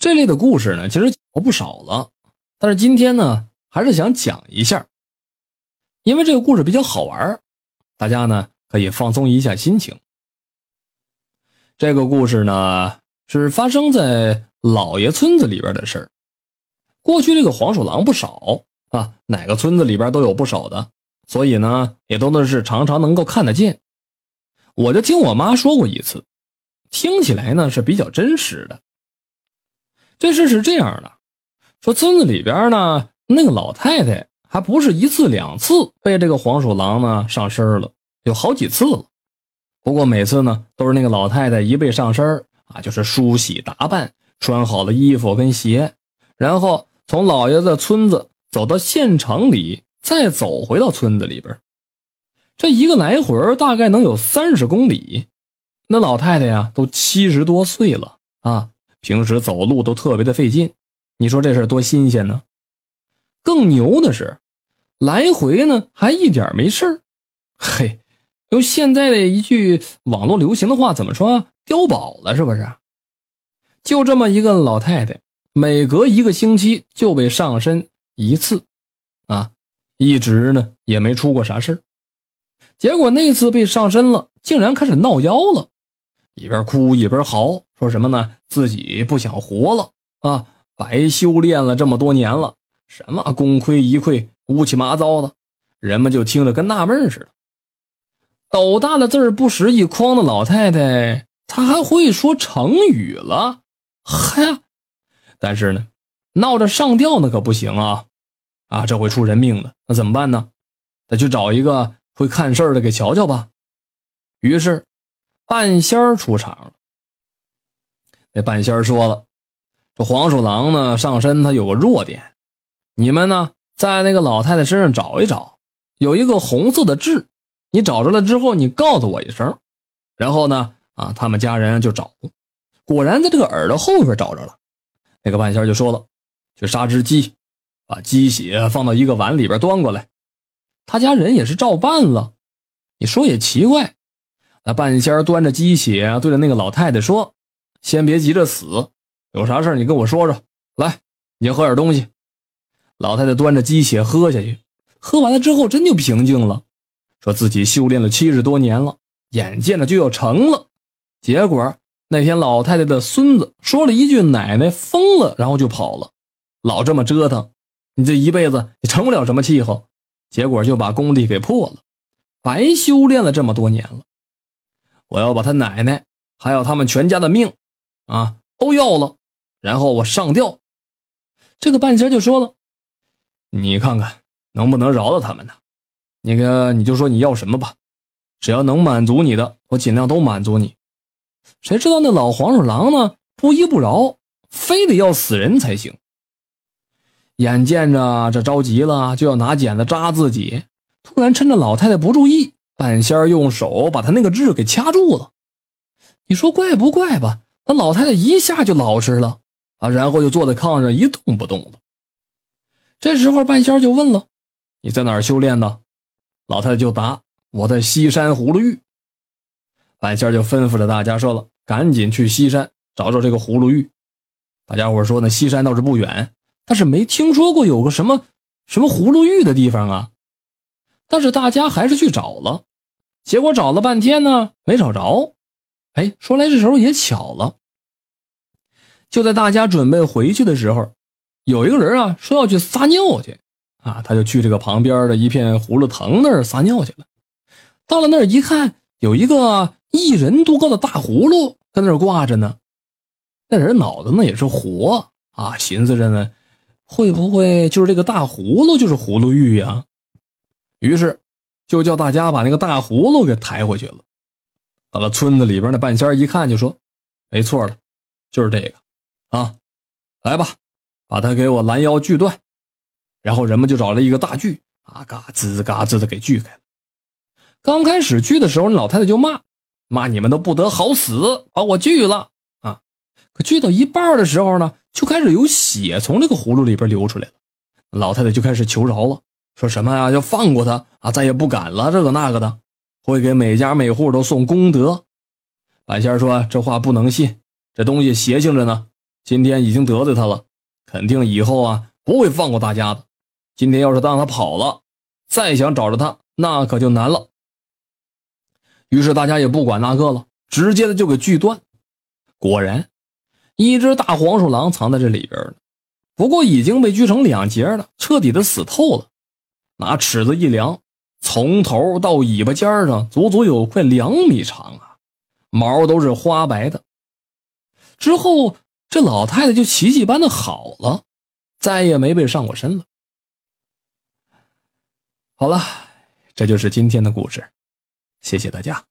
这类的故事呢，其实讲过不少了，但是今天呢，还是想讲一下，因为这个故事比较好玩，大家呢可以放松一下心情。这个故事呢，是发生在老爷村子里边的事儿。过去这个黄鼠狼不少啊，哪个村子里边都有不少的，所以呢，也都是常常能够看得见。我就听我妈说过一次，听起来呢是比较真实的。这事是这样的，说村子里边呢，那个老太太还不是一次两次被这个黄鼠狼呢上身了，有好几次了。不过每次呢，都是那个老太太一被上身啊，就是梳洗打扮，穿好了衣服跟鞋，然后从老爷子村子走到县城里，再走回到村子里边。这一个来回大概能有三十公里。那老太太呀，都七十多岁了啊。平时走路都特别的费劲，你说这事多新鲜呢？更牛的是，来回呢还一点没事嘿，用现在的一句网络流行的话怎么说？碉堡了是不是？就这么一个老太太，每隔一个星期就被上身一次，啊，一直呢也没出过啥事结果那次被上身了，竟然开始闹妖了。一边哭一边嚎，说什么呢？自己不想活了啊！白修炼了这么多年了，什么功亏一篑、乌七八糟的，人们就听着跟纳闷似的。斗大的字不识一筐的老太太，她还会说成语了，嗨！但是呢，闹着上吊那可不行啊！啊，这会出人命的，那怎么办呢？得去找一个会看事儿的给瞧瞧吧。于是。半仙儿出场了。那半仙说了：“这黄鼠狼呢，上身它有个弱点，你们呢，在那个老太太身上找一找，有一个红色的痣，你找着了之后，你告诉我一声，然后呢，啊，他们家人就找，果然在这个耳朵后边找着了。那个半仙就说了：去杀只鸡，把鸡血放到一个碗里边端过来。他家人也是照办了。你说也奇怪。”那半仙端着鸡血，对着那个老太太说：“先别急着死，有啥事你跟我说说。来，你先喝点东西。”老太太端着鸡血喝下去，喝完了之后真就平静了，说自己修炼了七十多年了，眼见着就要成了。结果那天老太太的孙子说了一句：“奶奶疯了”，然后就跑了。老这么折腾，你这一辈子也成不了什么气候。结果就把功力给破了，白修炼了这么多年了。我要把他奶奶还有他们全家的命，啊，都要了，然后我上吊。这个半仙就说了：“你看看能不能饶了他们呢？那个你就说你要什么吧，只要能满足你的，我尽量都满足你。”谁知道那老黄鼠狼呢？不依不饶，非得要死人才行。眼见着这着急了，就要拿剪子扎自己，突然趁着老太太不注意。半仙用手把他那个痣给掐住了，你说怪不怪吧？那老太太一下就老实了啊，然后就坐在炕上一动不动了。这时候半仙就问了：“你在哪儿修炼呢？”老太太就答：“我在西山葫芦峪。”半仙就吩咐着大家说了：“赶紧去西山找找这个葫芦峪。”大家伙说：“那西山倒是不远，但是没听说过有个什么什么葫芦峪的地方啊。”但是大家还是去找了。结果找了半天呢，没找着。哎，说来这时候也巧了，就在大家准备回去的时候，有一个人啊说要去撒尿去，啊，他就去这个旁边的一片葫芦藤那儿撒尿去了。到了那儿一看，有一个一人多高的大葫芦在那儿挂着呢。那人脑子呢也是活啊，寻思着呢，会不会就是这个大葫芦就是葫芦玉呀？于是。就叫大家把那个大葫芦给抬回去了。到了村子里边，那半仙一看就说：“没错了，就是这个，啊，来吧，把他给我拦腰锯断。”然后人们就找了一个大锯，啊，嘎吱嘎吱的给锯开了。刚开始锯的时候，老太太就骂：“骂你们都不得好死，把我锯了啊！”可锯到一半的时候呢，就开始有血从这个葫芦里边流出来了。老太太就开始求饶了。说什么呀？要放过他啊！再也不敢了，这个那个的，会给每家每户都送功德。半仙说：“这话不能信，这东西邪性着呢。今天已经得罪他了，肯定以后啊不会放过大家的。今天要是让他跑了，再想找着他，那可就难了。于是大家也不管那个了，直接的就给锯断。果然，一只大黄鼠狼藏在这里边呢，不过已经被锯成两截了，彻底的死透了。拿尺子一量，从头到尾巴尖上足足有快两米长啊，毛都是花白的。之后，这老太太就奇迹般的好了，再也没被上过身了。好了，这就是今天的故事。谢谢大家。